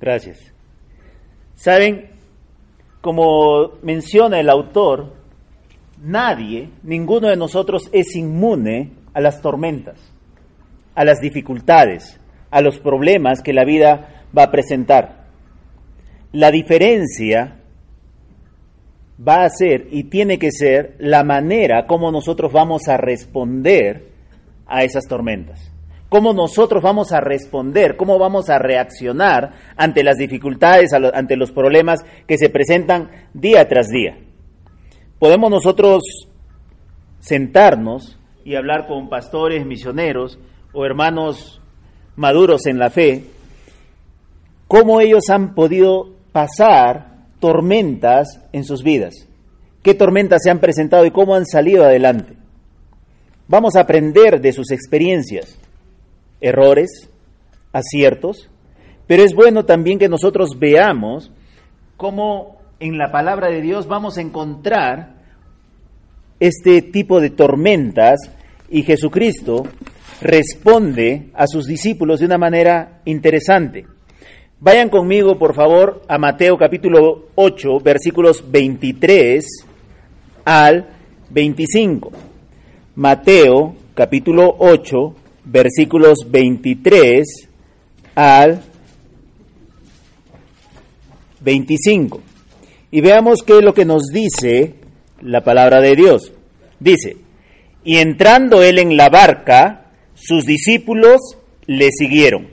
Gracias. Saben, como menciona el autor, nadie, ninguno de nosotros es inmune a las tormentas, a las dificultades, a los problemas que la vida va a presentar. La diferencia va a ser y tiene que ser la manera como nosotros vamos a responder a esas tormentas. Cómo nosotros vamos a responder, cómo vamos a reaccionar ante las dificultades, ante los problemas que se presentan día tras día. Podemos nosotros sentarnos y hablar con pastores, misioneros o hermanos maduros en la fe, cómo ellos han podido pasar tormentas en sus vidas. ¿Qué tormentas se han presentado y cómo han salido adelante? Vamos a aprender de sus experiencias, errores, aciertos, pero es bueno también que nosotros veamos cómo en la palabra de Dios vamos a encontrar este tipo de tormentas y Jesucristo responde a sus discípulos de una manera interesante. Vayan conmigo, por favor, a Mateo capítulo 8, versículos 23 al 25. Mateo capítulo 8, versículos 23 al 25. Y veamos qué es lo que nos dice la palabra de Dios. Dice, y entrando él en la barca, sus discípulos le siguieron.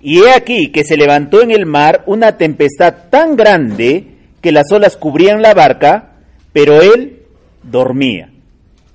Y he aquí que se levantó en el mar una tempestad tan grande que las olas cubrían la barca, pero él dormía.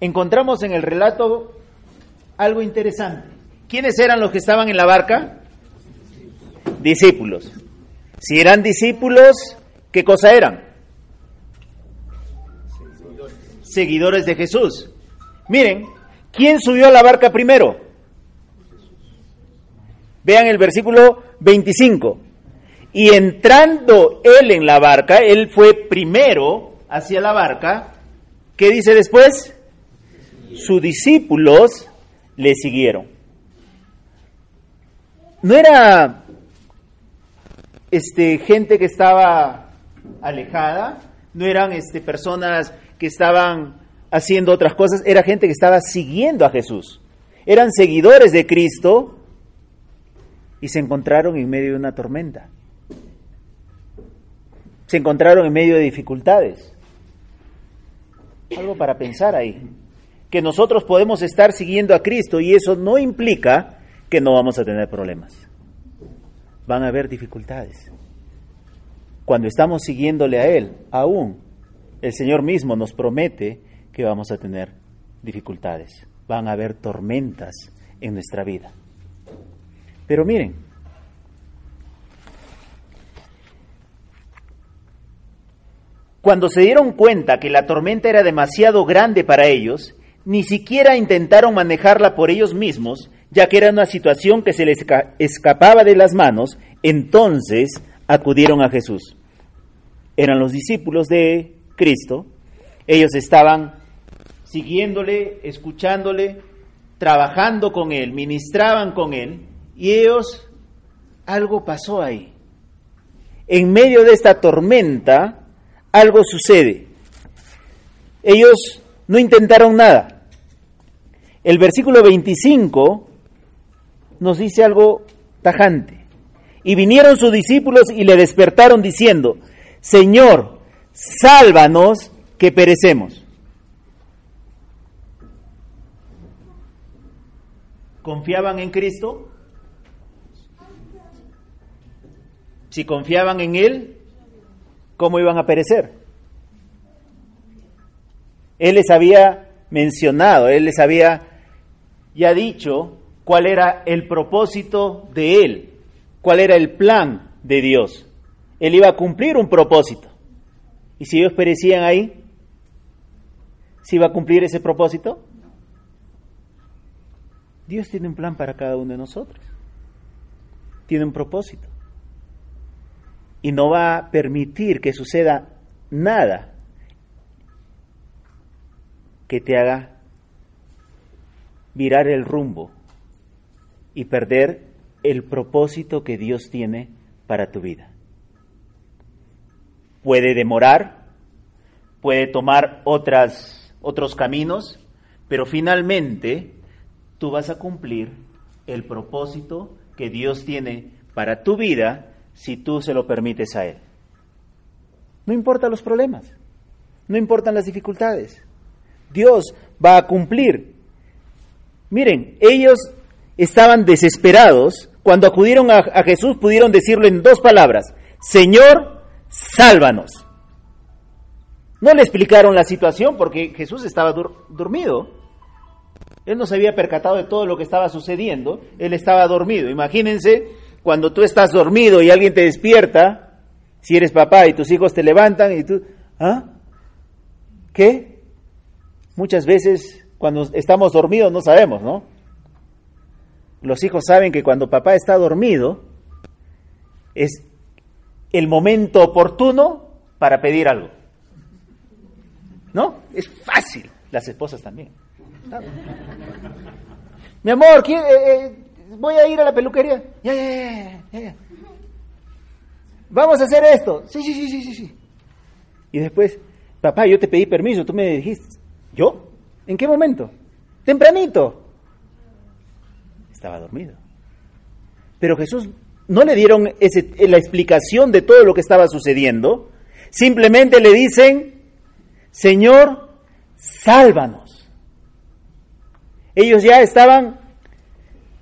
Encontramos en el relato algo interesante. ¿Quiénes eran los que estaban en la barca? Discípulos. Si eran discípulos, ¿qué cosa eran? Seguidores de Jesús. Miren, ¿quién subió a la barca primero? Vean el versículo 25. Y entrando él en la barca, él fue primero hacia la barca. ¿Qué dice después? Sus discípulos le siguieron. No era este gente que estaba alejada, no eran este personas que estaban haciendo otras cosas, era gente que estaba siguiendo a Jesús. Eran seguidores de Cristo y se encontraron en medio de una tormenta. Se encontraron en medio de dificultades. Algo para pensar ahí. Que nosotros podemos estar siguiendo a Cristo y eso no implica que no vamos a tener problemas. Van a haber dificultades. Cuando estamos siguiéndole a Él, aún el Señor mismo nos promete que vamos a tener dificultades. Van a haber tormentas en nuestra vida. Pero miren, cuando se dieron cuenta que la tormenta era demasiado grande para ellos, ni siquiera intentaron manejarla por ellos mismos, ya que era una situación que se les escapaba de las manos, entonces acudieron a Jesús. Eran los discípulos de Cristo, ellos estaban siguiéndole, escuchándole, trabajando con Él, ministraban con Él, y ellos, algo pasó ahí. En medio de esta tormenta, algo sucede. Ellos no intentaron nada. El versículo 25 nos dice algo tajante. Y vinieron sus discípulos y le despertaron diciendo, Señor, sálvanos que perecemos. ¿Confiaban en Cristo? Si confiaban en Él, ¿cómo iban a perecer? Él les había mencionado, Él les había ya dicho cuál era el propósito de Él, cuál era el plan de Dios. Él iba a cumplir un propósito. Y si ellos perecían ahí, ¿si iba a cumplir ese propósito? Dios tiene un plan para cada uno de nosotros. Tiene un propósito. Y no va a permitir que suceda nada que te haga virar el rumbo y perder el propósito que Dios tiene para tu vida. Puede demorar, puede tomar otras, otros caminos, pero finalmente tú vas a cumplir el propósito que Dios tiene para tu vida si tú se lo permites a Él. No importa los problemas, no importan las dificultades. Dios va a cumplir. Miren, ellos estaban desesperados cuando acudieron a, Jesús pudieron decirlo en dos palabras, Señor, sálvanos. No le explicaron la situación porque Jesús estaba dormido. Él no se había percatado de todo lo que estaba sucediendo. Él estaba dormido. Imagínense cuando tú estás dormido y alguien te despierta, si eres papá y tus hijos te levantan y tú, ¿ah? ¿Qué? Muchas veces cuando estamos dormidos no sabemos, ¿no? Los hijos saben que cuando papá está dormido es el momento oportuno para pedir algo. ¿No? Es fácil. Las esposas también. Mi amor, eh, eh, voy a ir a la peluquería. Ya, ya, ya, Vamos a hacer esto. Sí, sí, sí, sí, sí. Y después, papá, yo te pedí permiso, tú me dijiste. ¿Yo? ¿En qué momento? Tempranito estaba dormido. Pero Jesús no le dieron la explicación de todo lo que estaba sucediendo, simplemente le dicen, Señor, sálvanos. Ellos ya estaban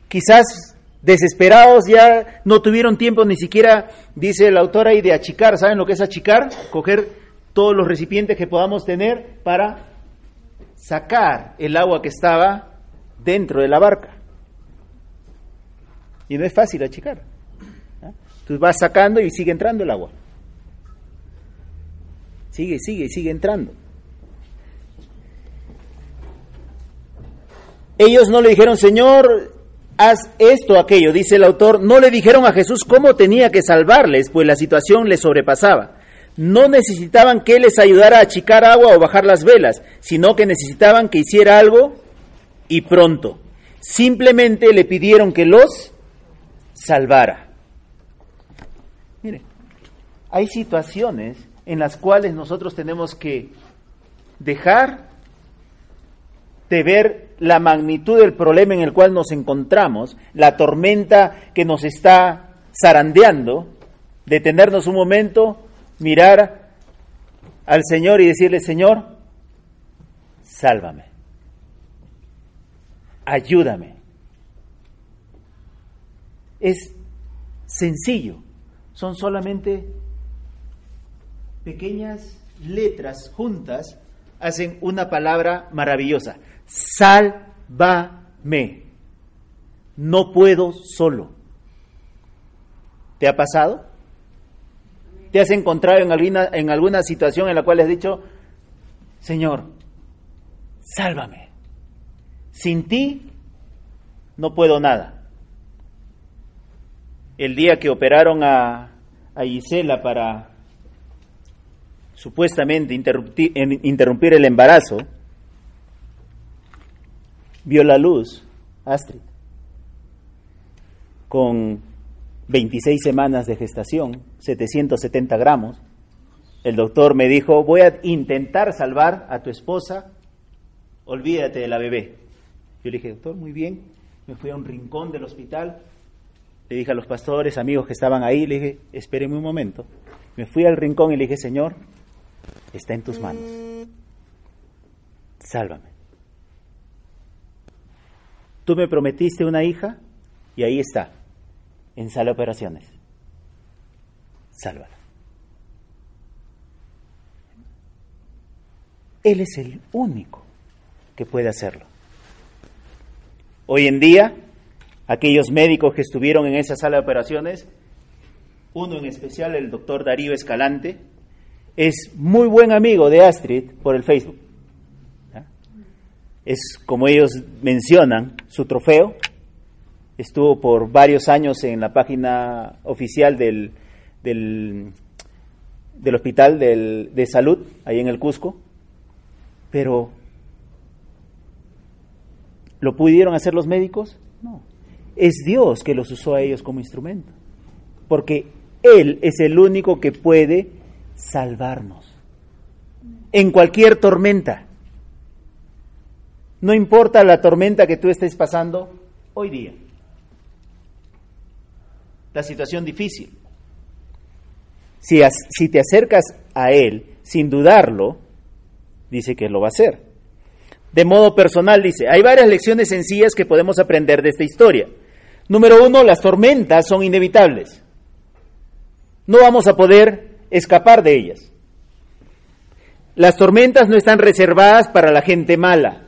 quizás desesperados, ya no tuvieron tiempo ni siquiera, dice el autor ahí, de achicar. ¿Saben lo que es achicar? Coger todos los recipientes que podamos tener para sacar el agua que estaba dentro de la barca. Y no es fácil achicar. Tú vas sacando y sigue entrando el agua. Sigue, sigue, sigue entrando. Ellos no le dijeron, Señor, haz esto, aquello. Dice el autor, no le dijeron a Jesús cómo tenía que salvarles, pues la situación les sobrepasaba. No necesitaban que les ayudara a achicar agua o bajar las velas, sino que necesitaban que hiciera algo y pronto. Simplemente le pidieron que los salvara. Mire, hay situaciones en las cuales nosotros tenemos que dejar de ver la magnitud del problema en el cual nos encontramos, la tormenta que nos está zarandeando, detenernos un momento, mirar al Señor y decirle, Señor, sálvame, ayúdame, es sencillo, son solamente pequeñas letras juntas, hacen una palabra maravillosa. Sálvame. No puedo solo. ¿Te ha pasado? ¿Te has encontrado en alguna, en alguna situación en la cual has dicho, Señor, sálvame? Sin ti no puedo nada el día que operaron a, a Gisela para supuestamente interrumpir, interrumpir el embarazo, vio la luz Astrid con 26 semanas de gestación, 770 gramos. El doctor me dijo, voy a intentar salvar a tu esposa, olvídate de la bebé. Yo le dije, doctor, muy bien. Me fui a un rincón del hospital, le dije a los pastores, amigos que estaban ahí, le dije, espérenme un momento. Me fui al rincón y le dije, Señor, está en tus manos. Sálvame. Tú me prometiste una hija y ahí está, en sala de operaciones. Sálvala. Él es el único que puede hacerlo. Hoy en día aquellos médicos que estuvieron en esa sala de operaciones, uno en especial, el doctor Darío Escalante, es muy buen amigo de Astrid por el Facebook. Es, como ellos mencionan, su trofeo. Estuvo por varios años en la página oficial del, del, hospital de salud, ahí en el Cusco. Pero, ¿lo pudieron hacer los médicos? No. Es Dios que los usó a ellos como instrumento. Porque Él es el único que puede salvarnos. En cualquier tormenta. No importa la tormenta que tú estés pasando hoy día. La situación difícil. Si, si te acercas a Él sin dudarlo, dice que lo va a hacer. De modo personal, dice, hay varias lecciones sencillas que podemos aprender de esta historia. Número uno, las tormentas son inevitables. No vamos a poder escapar de ellas. Las tormentas no están reservadas para la gente mala.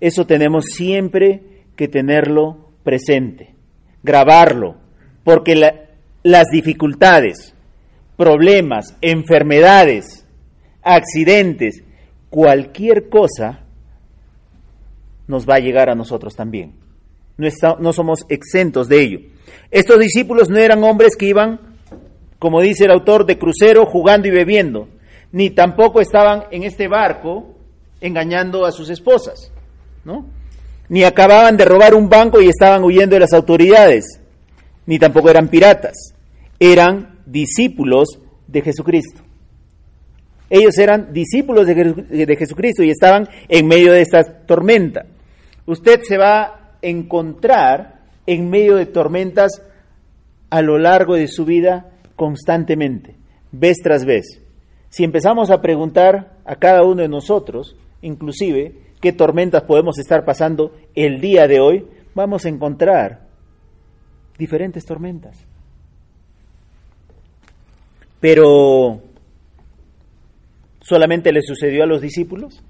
Eso tenemos siempre que tenerlo presente, grabarlo, porque las dificultades, problemas, enfermedades, accidentes, cualquier cosa nos va a llegar a nosotros también. No, no somos exentos de ello. Estos discípulos no eran hombres que iban como dice el autor, de crucero jugando y bebiendo, ni tampoco estaban en este barco engañando a sus esposas, ¿no? Ni acababan de robar un banco y estaban huyendo de las autoridades, ni tampoco eran piratas, eran discípulos de Jesucristo. Ellos eran discípulos de, Jesucristo y estaban en medio de esta tormenta. Usted se va a encontrar en medio de tormentas a lo largo de su vida constantemente, vez tras vez. Si empezamos a preguntar a cada uno de nosotros, inclusive, qué tormentas podemos estar pasando el día de hoy, vamos a encontrar diferentes tormentas. Pero, ¿solamente le sucedió a los discípulos?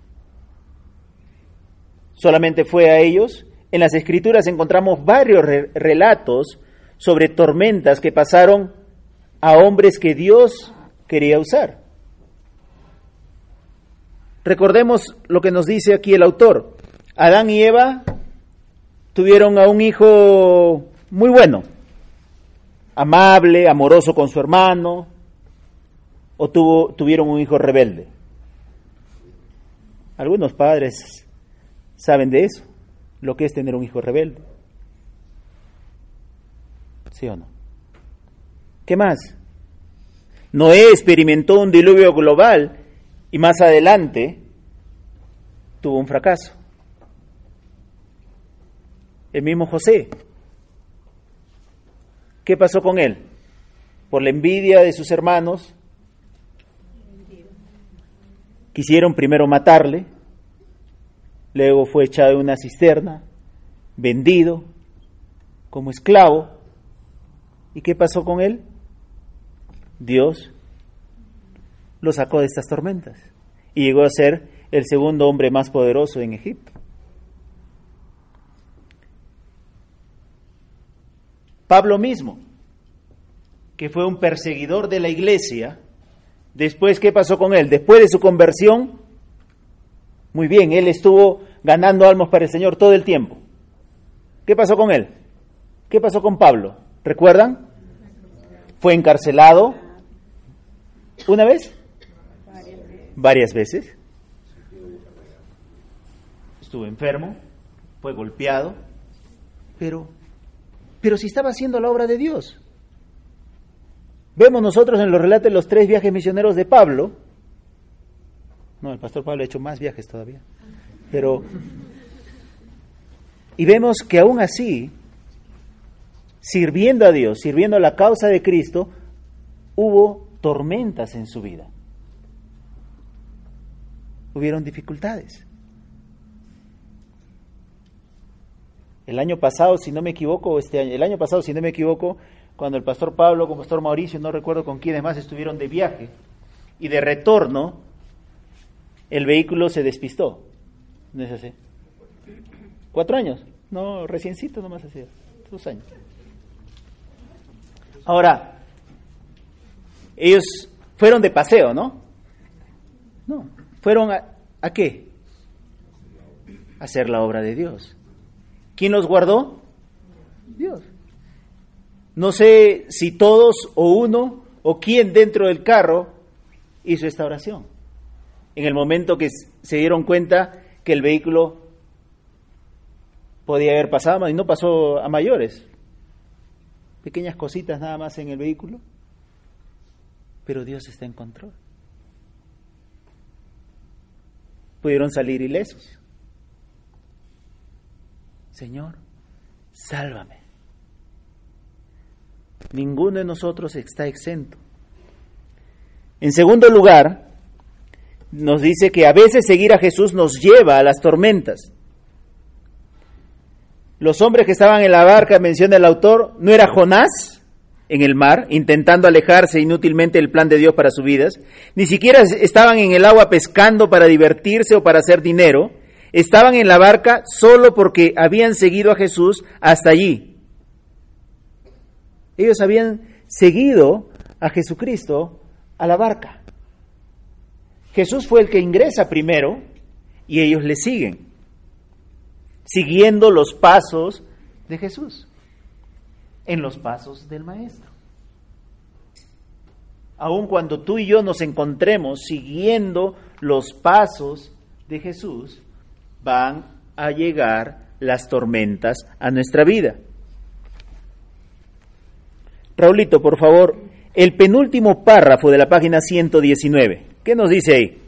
¿Solamente fue a ellos? En las escrituras encontramos varios relatos sobre tormentas que pasaron a hombres que Dios quería usar. Recordemos lo que nos dice aquí el autor. Adán y Eva tuvieron a un hijo muy bueno, amable, amoroso con su hermano, o tuvo, tuvieron un hijo rebelde. Algunos padres saben de eso, lo que es tener un hijo rebelde. ¿Sí o no? ¿Qué más? Noé experimentó un diluvio global y más adelante tuvo un fracaso. El mismo José. ¿Qué pasó con él? Por la envidia de sus hermanos, quisieron primero matarle, luego fue echado en una cisterna, vendido como esclavo. ¿Y qué pasó con él? Dios lo sacó de estas tormentas y llegó a ser el segundo hombre más poderoso en Egipto. Pablo mismo, que fue un perseguidor de la iglesia, después, ¿qué pasó con él? Después de su conversión, muy bien, él estuvo ganando almas para el Señor todo el tiempo. ¿Qué pasó con él? ¿Qué pasó con Pablo? ¿Recuerdan? Fue encarcelado, ¿Una vez? Varias veces. Estuvo enfermo, fue golpeado, pero, pero si estaba haciendo la obra de Dios. Vemos nosotros en los relatos de los tres viajes misioneros de Pablo. No, el pastor Pablo ha hecho más viajes todavía. Pero. Y vemos que aún así, sirviendo a Dios, sirviendo a la causa de Cristo, hubo tormentas en su vida. Hubieron dificultades. El año pasado, si no me equivoco, este año, el año pasado, si no me equivoco, cuando el pastor Pablo con el pastor Mauricio, no recuerdo con quiénes más estuvieron de viaje, y de retorno, el vehículo se despistó. ¿No es así? ¿Cuatro años? No, reciencito nomás hacía, dos años. Ahora, ellos fueron de paseo, ¿no? No, fueron a, a qué? A hacer la obra de Dios. ¿Quién los guardó? Dios. No sé si todos o uno o quién dentro del carro hizo esta oración. En el momento que se dieron cuenta que el vehículo podía haber pasado y no pasó a mayores. Pequeñas cositas nada más en el vehículo. Pero Dios está en control. Pudieron salir ilesos. Señor, sálvame. Ninguno de nosotros está exento. En segundo lugar, nos dice que a veces seguir a Jesús nos lleva a las tormentas. Los hombres que estaban en la barca, menciona el autor, no era Jonás en el mar, intentando alejarse inútilmente del plan de Dios para sus vidas, ni siquiera estaban en el agua pescando para divertirse o para hacer dinero, estaban en la barca solo porque habían seguido a Jesús hasta allí. Ellos habían seguido a Jesucristo a la barca. Jesús fue el que ingresa primero y ellos le siguen, siguiendo los pasos de Jesús, en los pasos del Maestro. Aun cuando tú y yo nos encontremos siguiendo los pasos de Jesús, van a llegar las tormentas a nuestra vida. Raulito, por favor, el penúltimo párrafo de la página 119. ¿Qué nos dice ahí?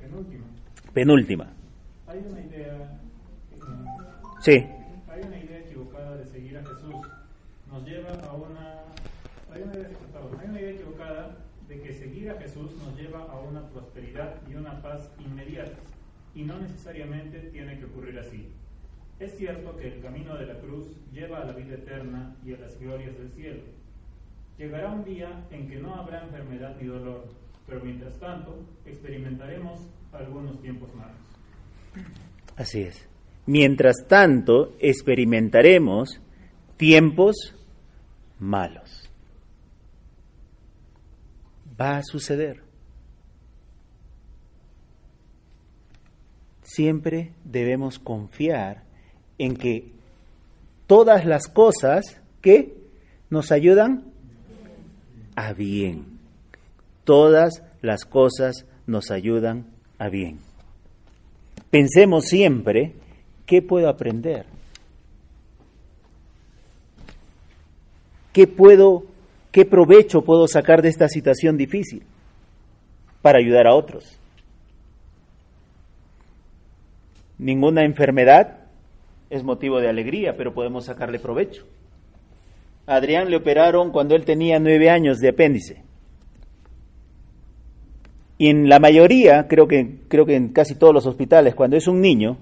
Penúltima. Penúltima. Hay una idea, eh, Sí. hay una idea equivocada de seguir a Jesús. Nos lleva a una, hay una idea, perdón, hay una idea equivocada de que seguir a Jesús nos lleva a una prosperidad y una paz inmediatas. Y necesariamente tiene que ocurrir así. Es cierto que el camino de la cruz lleva a la vida eterna y a las glorias del cielo. Llegará un día en que no habrá enfermedad ni dolor, pero mientras tanto experimentaremos algunos tiempos malos. Así es. Mientras tanto, experimentaremos tiempos malos. Va a suceder. Siempre debemos confiar en que todas las cosas que nos ayudan a bien. Todas las cosas nos ayudan a bien. Pensemos siempre, ¿qué puedo aprender? ¿Qué puedo, qué provecho puedo sacar de esta situación difícil para ayudar a otros? Ninguna enfermedad es motivo de alegría, pero podemos sacarle provecho. Adrián le operaron cuando él tenía nueve años de apéndice. Y en la mayoría, creo que, creo que en casi todos los hospitales, cuando es un niño,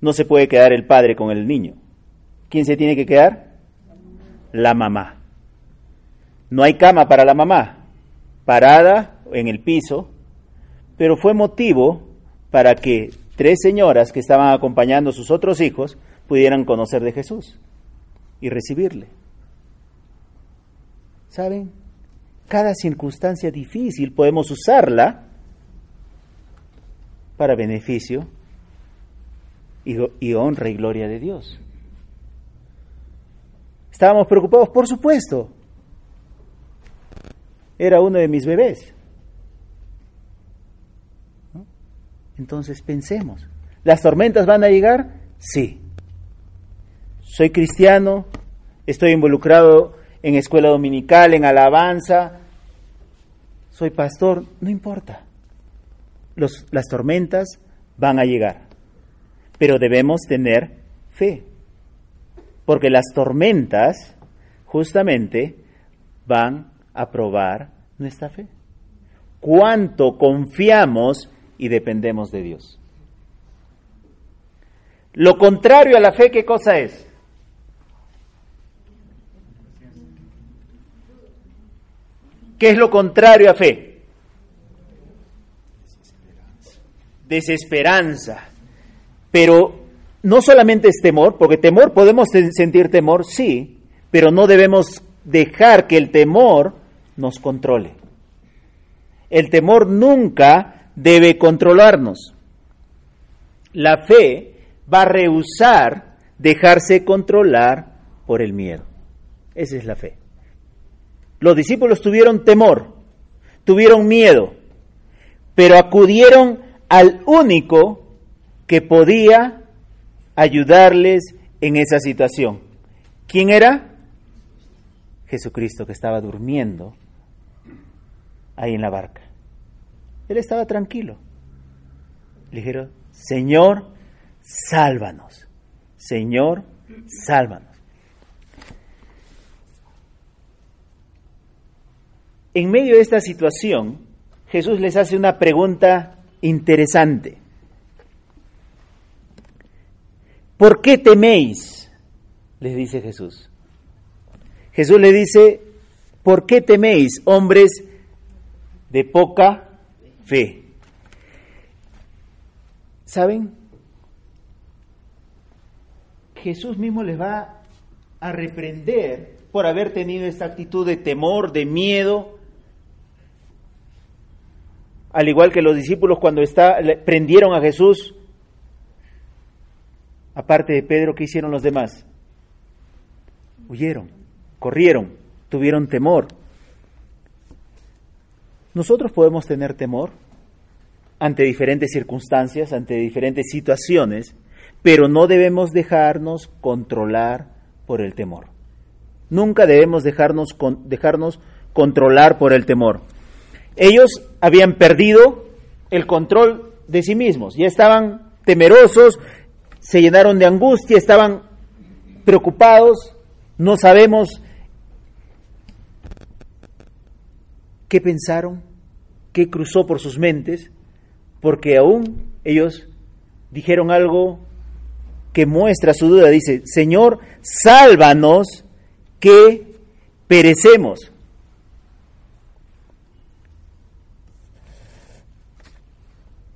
no se puede quedar el padre con el niño. ¿Quién se tiene que quedar? La mamá. No hay cama para la mamá, parada en el piso, pero fue motivo para que tres señoras que estaban acompañando a sus otros hijos pudieran conocer de Jesús y recibirle. ¿Saben? Cada circunstancia difícil podemos usarla para beneficio y, y honra y gloria de Dios. ¿Estábamos preocupados? Por supuesto. Era uno de mis bebés. ¿No? Entonces pensemos, ¿las tormentas van a llegar? Sí. Soy cristiano, estoy involucrado en escuela dominical, en alabanza, soy pastor, no importa. Las tormentas van a llegar, pero debemos tener fe, porque las tormentas justamente van a probar nuestra fe. Cuánto confiamos y dependemos de Dios. Lo contrario a la fe, ¿qué cosa es? ¿Qué es lo contrario a fe? Desesperanza. Pero no solamente es temor, porque temor podemos sentir temor, sí, pero no debemos dejar que el temor nos controle. El temor nunca debe controlarnos. La fe va a rehusar dejarse controlar por el miedo. Esa es la fe. Los discípulos tuvieron temor, tuvieron miedo, pero acudieron al único que podía ayudarles en esa situación. ¿Quién era? Jesucristo que estaba durmiendo ahí en la barca. Él estaba tranquilo. Le dijeron, Señor, sálvanos. Señor, sálvanos. En medio de esta situación, Jesús les hace una pregunta interesante. ¿Por qué teméis? Les dice Jesús. Jesús le dice, ¿por qué teméis, hombres de poca fe? ¿Saben? Jesús mismo les va a reprender por haber tenido esta actitud de temor, de miedo, al igual que los discípulos cuando está, prendieron a Jesús, aparte de Pedro, ¿qué hicieron los demás? Huyeron, corrieron, tuvieron temor. Nosotros podemos tener temor ante diferentes circunstancias, ante diferentes situaciones, pero no debemos dejarnos controlar por el temor. Nunca debemos dejarnos, dejarnos controlar por el temor. Ellos habían perdido el control de sí mismos, ya estaban temerosos, se llenaron de angustia, estaban preocupados, no sabemos qué pensaron, qué cruzó por sus mentes, porque aún ellos dijeron algo que muestra su duda, dice, Señor, sálvanos que perecemos.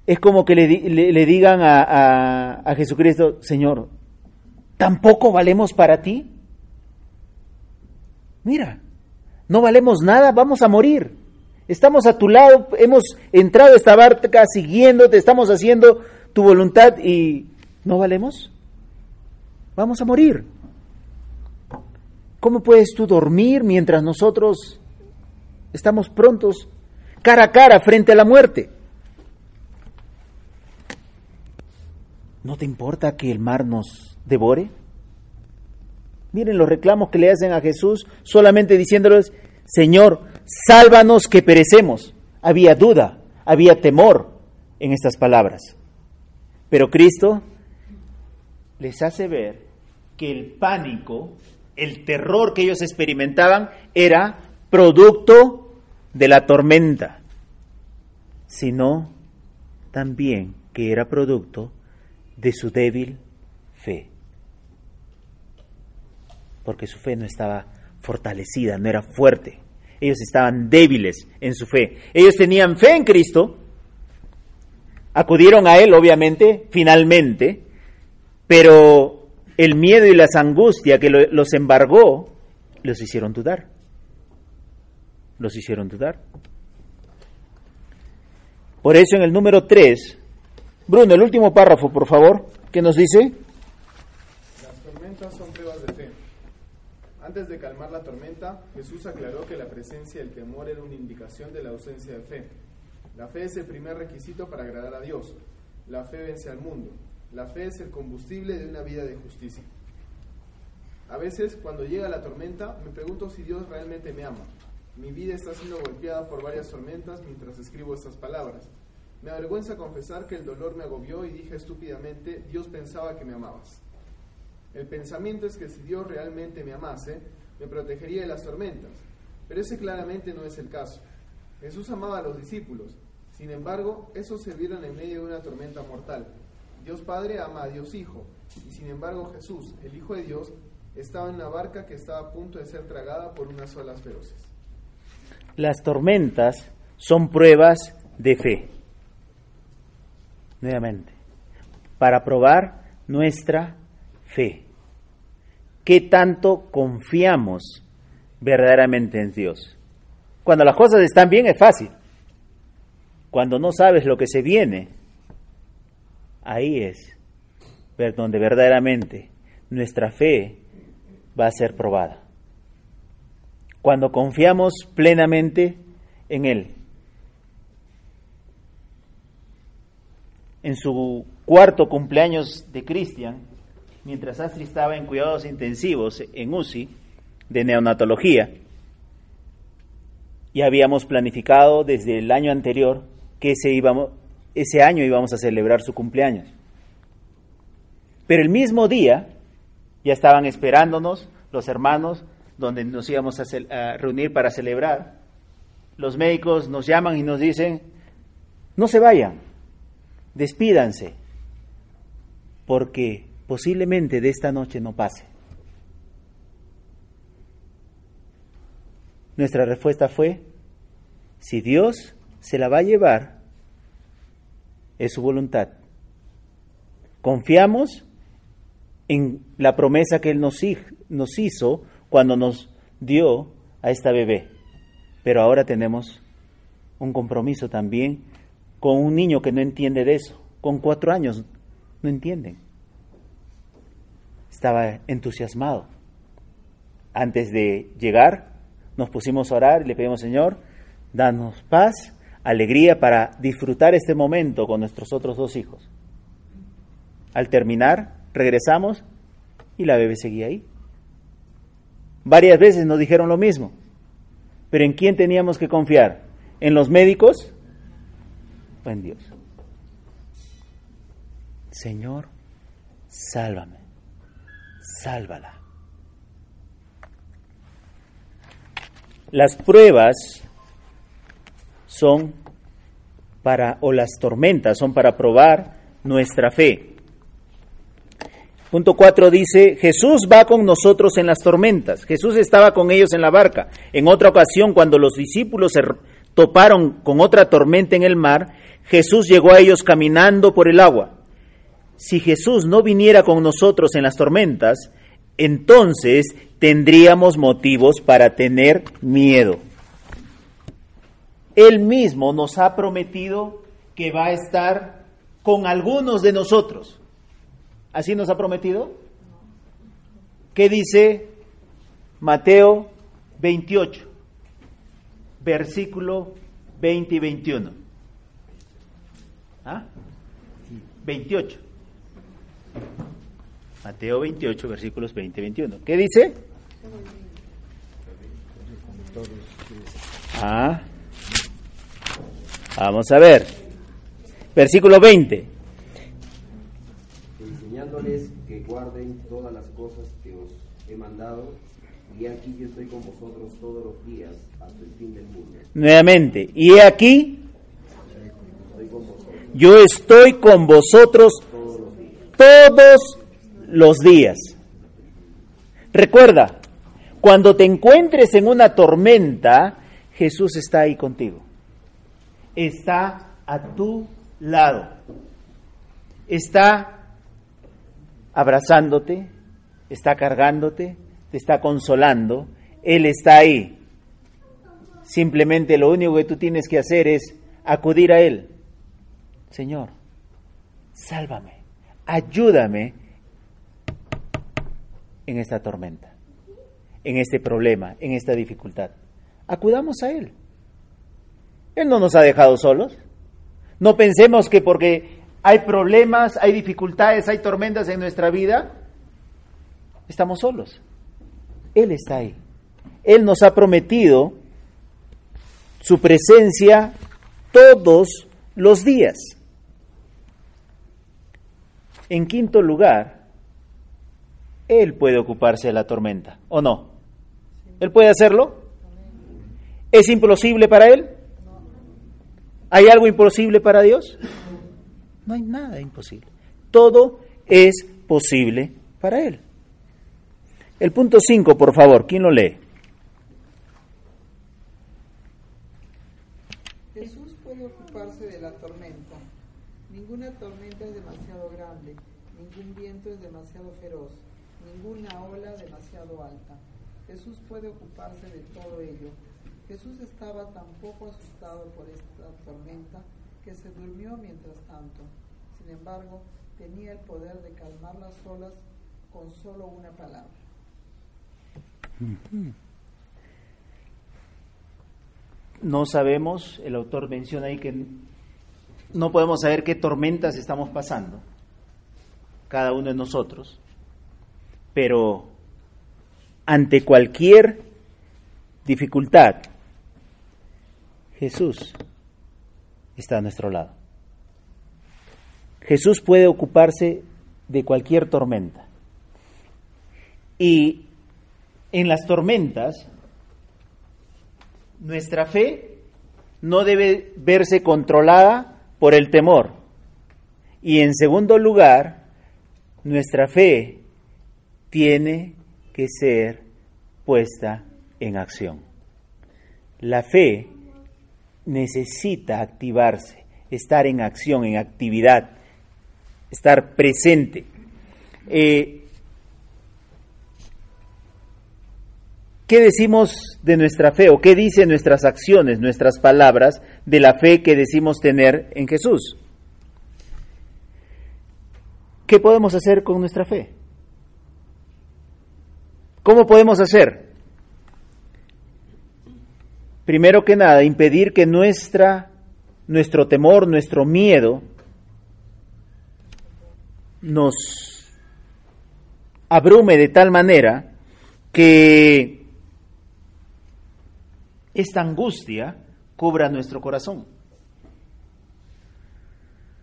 Es como que le, le, digan a, a Jesucristo, Señor, ¿tampoco valemos para ti? Mira, no valemos nada, vamos a morir. Estamos a tu lado, hemos entrado a esta barca siguiéndote, estamos haciendo tu voluntad y ¿no valemos? Vamos a morir. ¿Cómo puedes tú dormir mientras nosotros estamos prontos cara a cara frente a la muerte? ¿No te importa que el mar nos devore? Miren los reclamos que le hacen a Jesús solamente diciéndoles, Señor, sálvanos que perecemos. Había duda, había temor en estas palabras. Pero Cristo les hace ver que el pánico, el terror que ellos experimentaban era producto de la tormenta, sino también que era producto de su débil fe. Porque su fe no estaba fortalecida, no era fuerte. Ellos estaban débiles en su fe. Ellos tenían fe en Cristo, acudieron a Él, obviamente, finalmente, pero el miedo y las angustias que los embargó los hicieron dudar. Los hicieron dudar. Por eso en el número 3, Bruno, el último párrafo, por favor, ¿qué nos dice? Las tormentas son pruebas de fe. Antes de calmar la tormenta, Jesús aclaró que la presencia del temor era una indicación de la ausencia de fe. La fe es el primer requisito para agradar a Dios. La fe vence al mundo. La fe es el combustible de una vida de justicia. A veces, cuando llega la tormenta, me pregunto si Dios realmente me ama. Mi vida está siendo golpeada por varias tormentas mientras escribo estas palabras. Me avergüenza confesar que el dolor me agobió y dije estúpidamente, Dios pensaba que me amabas. El pensamiento es que si Dios realmente me amase, me protegería de las tormentas, pero ese claramente no es el caso. Jesús amaba a los discípulos, sin embargo, esos se vieron en medio de una tormenta mortal. Dios Padre ama a Dios Hijo, y sin embargo Jesús, el Hijo de Dios, estaba en una barca que estaba a punto de ser tragada por unas olas feroces. Las tormentas son pruebas de fe nuevamente, para probar nuestra fe. ¿Qué tanto confiamos verdaderamente en Dios. Cuando las cosas están bien es fácil. Cuando no sabes lo que se viene, ahí es donde verdaderamente nuestra fe va a ser probada. Cuando confiamos plenamente en Él. En su cuarto cumpleaños de Cristian, mientras Astrid estaba en cuidados intensivos en UCI de neonatología, y habíamos planificado desde el año anterior que ese año íbamos a celebrar su cumpleaños. Pero el mismo día ya estaban esperándonos los hermanos donde nos íbamos a, reunir para celebrar. Los médicos nos llaman y nos dicen, no se vayan, despídanse, porque posiblemente de esta noche no pase. Nuestra respuesta fue, si Dios se la va a llevar, es su voluntad. Confiamos en la promesa que Él nos, hizo cuando nos dio a esta bebé. Pero ahora tenemos un compromiso también con un niño que no entiende de eso. Con cuatro años no entienden. Estaba entusiasmado. Antes de llegar, nos pusimos a orar y le pedimos, Señor, danos paz, alegría para disfrutar este momento con nuestros otros dos hijos. Al terminar, regresamos y la bebé seguía ahí. Varias veces nos dijeron lo mismo. Pero ¿en quién teníamos que confiar? ¿En los médicos o en Dios? Señor, sálvame, sálvala. Las pruebas son para, o las tormentas son para probar nuestra fe. Punto 4 dice, Jesús va con nosotros en las tormentas. Jesús estaba con ellos en la barca. En otra ocasión, cuando los discípulos se toparon con otra tormenta en el mar, Jesús llegó a ellos caminando por el agua. Si Jesús no viniera con nosotros en las tormentas, entonces tendríamos motivos para tener miedo. Él mismo nos ha prometido que va a estar con algunos de nosotros. ¿Así nos ha prometido? ¿Qué dice Mateo 28, versículo 20 y 21? ¿Ah? 28. Mateo 28, versículos 20 y 21. ¿Qué dice? Ah. Vamos a ver. Versículo 20 que guarden todas las cosas que os he mandado, y aquí yo estoy con vosotros todos los días hasta el fin del mundo. Nuevamente, y aquí yo estoy con vosotros todos los días. Recuerda, cuando te encuentres en una tormenta, Jesús está ahí contigo. Está a tu lado. Está abrazándote, está cargándote, te está consolando, Él está ahí. Simplemente lo único que tú tienes que hacer es acudir a Él. Señor, sálvame, ayúdame en esta tormenta, en este problema, en esta dificultad. Acudamos a Él. Él no nos ha dejado solos. No pensemos que porque hay problemas, hay dificultades, hay tormentas en nuestra vida, estamos solos. Él está ahí. Él nos ha prometido su presencia todos los días. En quinto lugar, Él puede ocuparse de la tormenta, ¿o no? ¿Él puede hacerlo? ¿Es imposible para Él? ¿Hay algo imposible para Dios? No hay nada imposible. Todo es posible para Él. El punto 5, por favor, ¿quién lo lee? Jesús puede ocuparse de la tormenta. Ninguna tormenta es demasiado grande, ningún viento es demasiado feroz, ninguna ola demasiado alta. Jesús puede ocuparse de todo ello. Jesús estaba tan poco asustado por esta tormenta que se durmió mientras tanto. Sin embargo, tenía el poder de calmar las olas con solo una palabra. No sabemos, el autor menciona ahí que no podemos saber qué tormentas estamos pasando, cada uno de nosotros, pero ante cualquier dificultad, Jesús está a nuestro lado. Jesús puede ocuparse de cualquier tormenta. Y en las tormentas, nuestra fe no debe verse controlada por el temor. Y en segundo lugar, nuestra fe tiene que ser puesta en acción. La fe necesita activarse, estar en acción, en actividad, estar presente. Eh, ¿Qué decimos de nuestra fe o qué dicen nuestras acciones, nuestras palabras de la fe que decimos tener en Jesús? ¿Qué podemos hacer con nuestra fe? ¿Cómo podemos hacer? Primero que nada, impedir que nuestra, nuestro temor, nuestro miedo nos abrume de tal manera que esta angustia cubra nuestro corazón.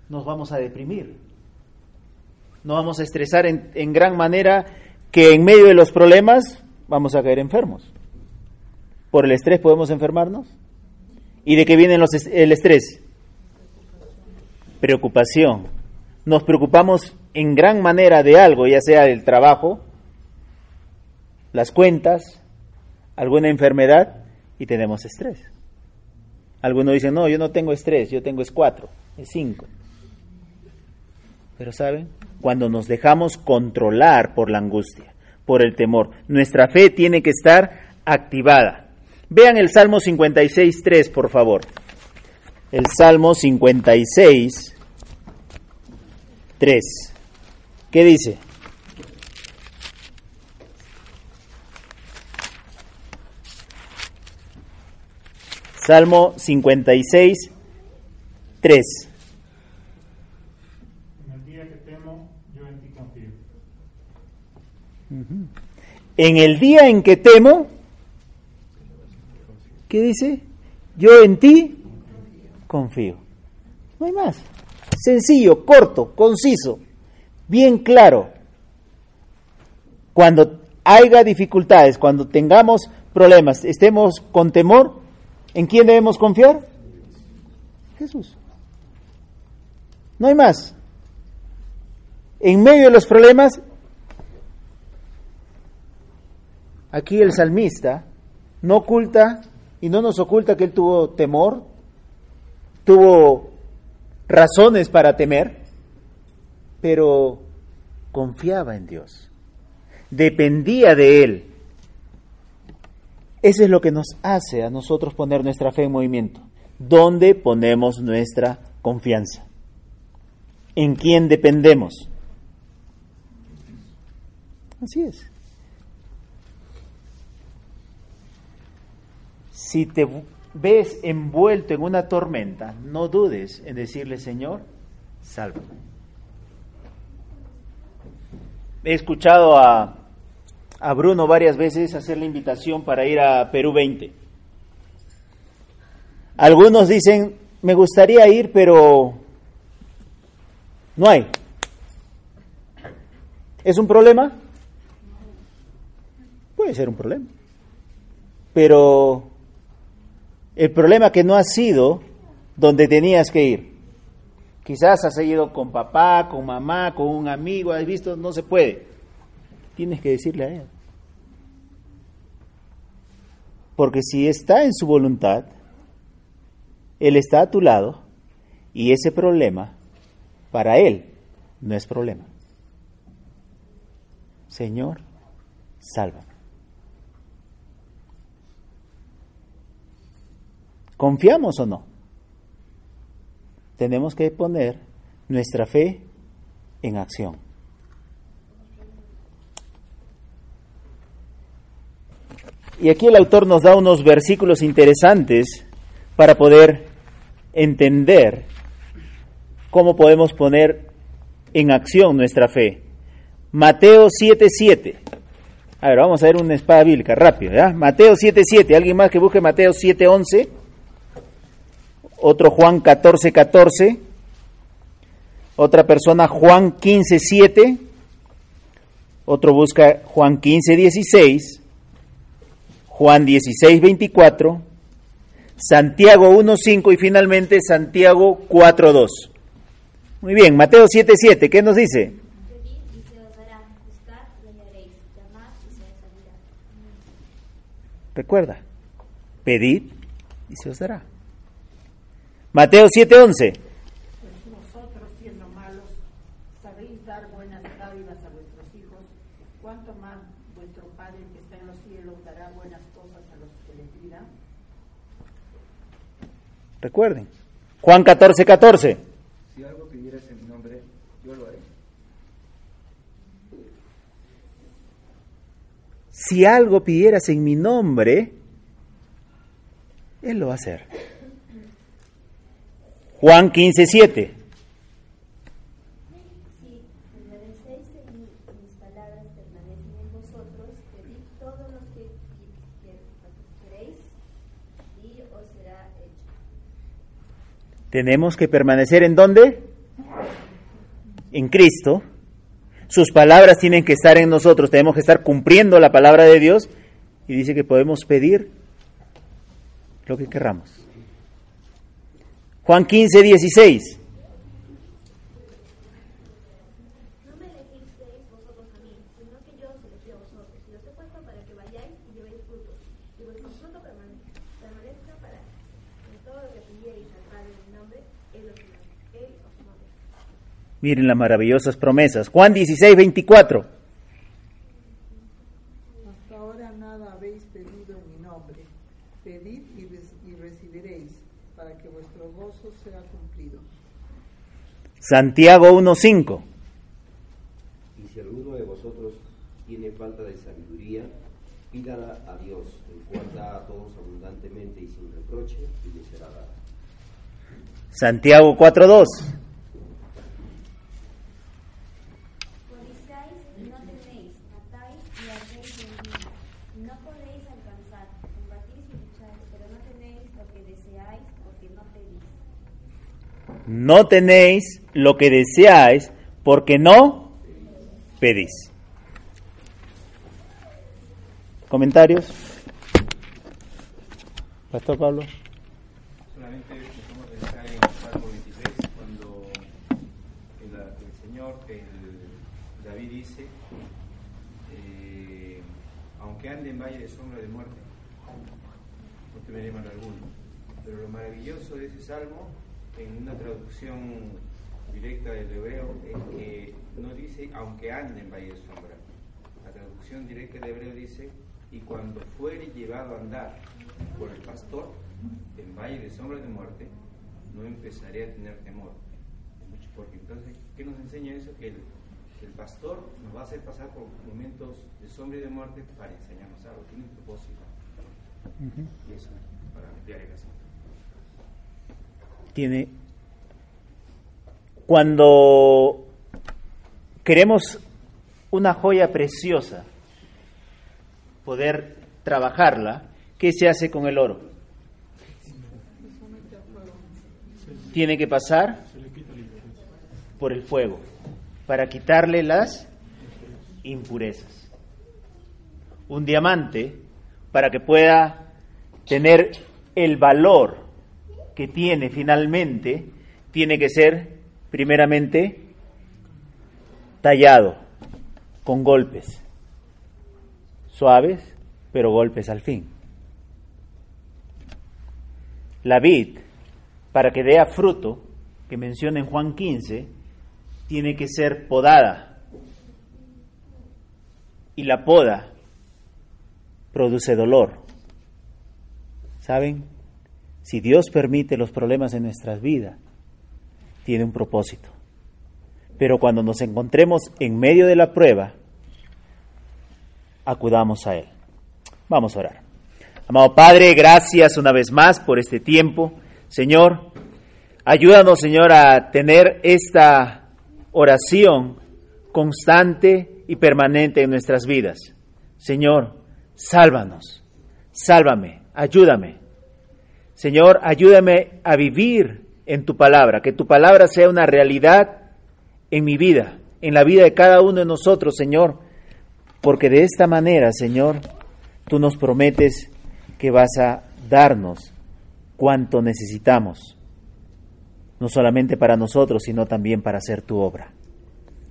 Nos vamos a deprimir. Nos vamos a estresar en, en gran manera que en medio de los problemas vamos a caer enfermos. ¿Por el estrés podemos enfermarnos? ¿Y de qué viene los, el estrés? Preocupación. Nos preocupamos en gran manera de algo, ya sea el trabajo, las cuentas, alguna enfermedad, y tenemos estrés. Algunos dicen, no, yo no tengo estrés, yo tengo es cuatro, es cinco. Pero ¿saben? Cuando nos dejamos controlar por la angustia, por el temor, nuestra fe tiene que estar activada. Vean el Salmo 56, 3, por favor. El Salmo 56, 3. ¿Qué dice? Salmo 56, 3. En el día que temo, yo en ti confío. En el día en que temo, ¿qué dice? Yo en ti confío. No hay más. Sencillo, corto, conciso, bien claro. Cuando haya dificultades, cuando tengamos problemas, estemos con temor, ¿En quién debemos confiar? Jesús. No hay más. En medio de los problemas, aquí el salmista no oculta y no nos oculta que él tuvo temor, tuvo razones para temer, pero confiaba en Dios, dependía de Él. Eso es lo que nos hace a nosotros poner nuestra fe en movimiento. ¿Dónde ponemos nuestra confianza? ¿En quién dependemos? Así es. Si te ves envuelto en una tormenta, no dudes en decirle, Señor, sálvame. He escuchado a a Bruno varias veces hacer la invitación para ir a Perú 20. Algunos dicen, me gustaría ir, pero no hay. ¿Es un problema? Puede ser un problema. Pero el problema que no has ido donde tenías que ir. Quizás has ido con papá, con mamá, con un amigo, has visto, no se puede tienes que decirle a Él. Porque si está en su voluntad, Él está a tu lado y ese problema para Él no es problema. Señor, sálvame. ¿Confiamos o no? Tenemos que poner nuestra fe en acción. Y aquí el autor nos da unos versículos interesantes para poder entender cómo podemos poner en acción nuestra fe. Mateo 7:7. A ver, vamos a ver una espada bíblica, rápido, ¿ya? Mateo 7:7. ¿Alguien más que busque Mateo 7:11? Otro Juan 14:14. Otra persona Juan 15:7. Otro busca Juan 15:16. Juan 16, 24, Santiago 1, 5 y finalmente Santiago 4, 2. Muy bien, Mateo 7, 7, ¿qué nos dice? Recuerda, pedid y se os dará. Mateo 7, 11. dará buenas cosas a los que le pidan. Recuerden, Juan 14, 14. Si algo pidieras en mi nombre, yo lo haré. Si algo pidieras en mi nombre, Él lo va a hacer. Juan 15, 7. Tenemos que permanecer en dónde? En Cristo. Sus palabras tienen que estar en nosotros, tenemos que estar cumpliendo la palabra de Dios y dice que podemos pedir lo que querramos. Juan 15, 16. No me elegisteis vosotros a mí, sino que yo os elegí a vosotros, y os he puesto para que vayáis y llevéis frutos, y vuestro fruto permane- permanezca para que todo lo que pidierais al Padre en mi nombre, Él os lo Él os lo dé. Miren las maravillosas promesas. Juan 16, 24. Hasta ahora nada habéis pedido en mi nombre. Pedid y, recibiréis, para que vuestro gozo sea cumplido. Santiago 1, 5. Y si alguno de vosotros tiene falta de sabiduría, pídala a Dios, el cual da a todos abundantemente y sin reproche, y le será dada. Santiago 4, 2. Codiciáis y no tenéis, matáis y hacéis envidia, y no podéis alcanzar, combatís y lucháis, pero no tenéis lo que deseáis porque no pedís. No tenéis lo que deseáis porque no pedís. ¿Comentarios? Pastor Pablo. Solamente podemos pensar en Salmo 23, cuando el, el Señor, el David dice, eh, aunque ande en valle de sombra de muerte, no temeré mal alguno. Pero lo maravilloso de ese salmo, en una traducción directa del hebreo, es que no dice aunque ande en valle de sombra. La traducción directa del hebreo dice, y cuando fuere llevado a andar por el pastor en valle de sombra de muerte, no empezaré a tener temor. Porque entonces, ¿qué nos enseña eso? Que el, pastor nos va a hacer pasar por momentos de sombra y de muerte para enseñarnos algo, tiene un propósito. Y eso, para ampliar el asunto. Tiene. Cuando queremos una joya preciosa, poder trabajarla, ¿qué se hace con el oro? Tiene que pasar por el fuego para quitarle las impurezas. Un diamante, para que pueda tener el valor que tiene finalmente, tiene que ser primeramente tallado con golpes suaves, pero golpes al fin. La vid, para que dé fruto, que menciona en Juan 15, tiene que ser podada. Y la poda produce dolor. ¿Saben? Si Dios permite los problemas en nuestras vidas, tiene un propósito. Pero cuando nos encontremos en medio de la prueba, acudamos a Él. Vamos a orar. Amado Padre, gracias una vez más por este tiempo. Señor, ayúdanos, Señor, a tener esta oración constante y permanente en nuestras vidas. Señor, sálvanos, sálvame, ayúdame. Señor, ayúdame a vivir en tu palabra, que tu palabra sea una realidad en mi vida, en la vida de cada uno de nosotros, Señor, porque de esta manera, Señor, tú nos prometes que vas a darnos cuanto necesitamos, no solamente para nosotros, sino también para hacer tu obra.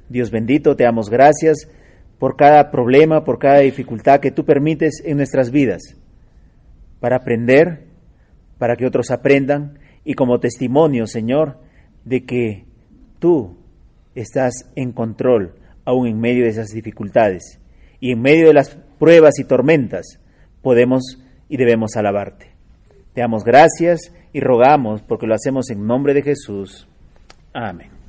Dios bendito, te damos gracias por cada problema, por cada dificultad que tú permites en nuestras vidas, para aprender, para que otros aprendan y como testimonio, Señor, de que tú estás en control aún en medio de esas dificultades y en medio de las pruebas y tormentas podemos y debemos alabarte. Te damos gracias y rogamos porque lo hacemos en nombre de Jesús. Amén.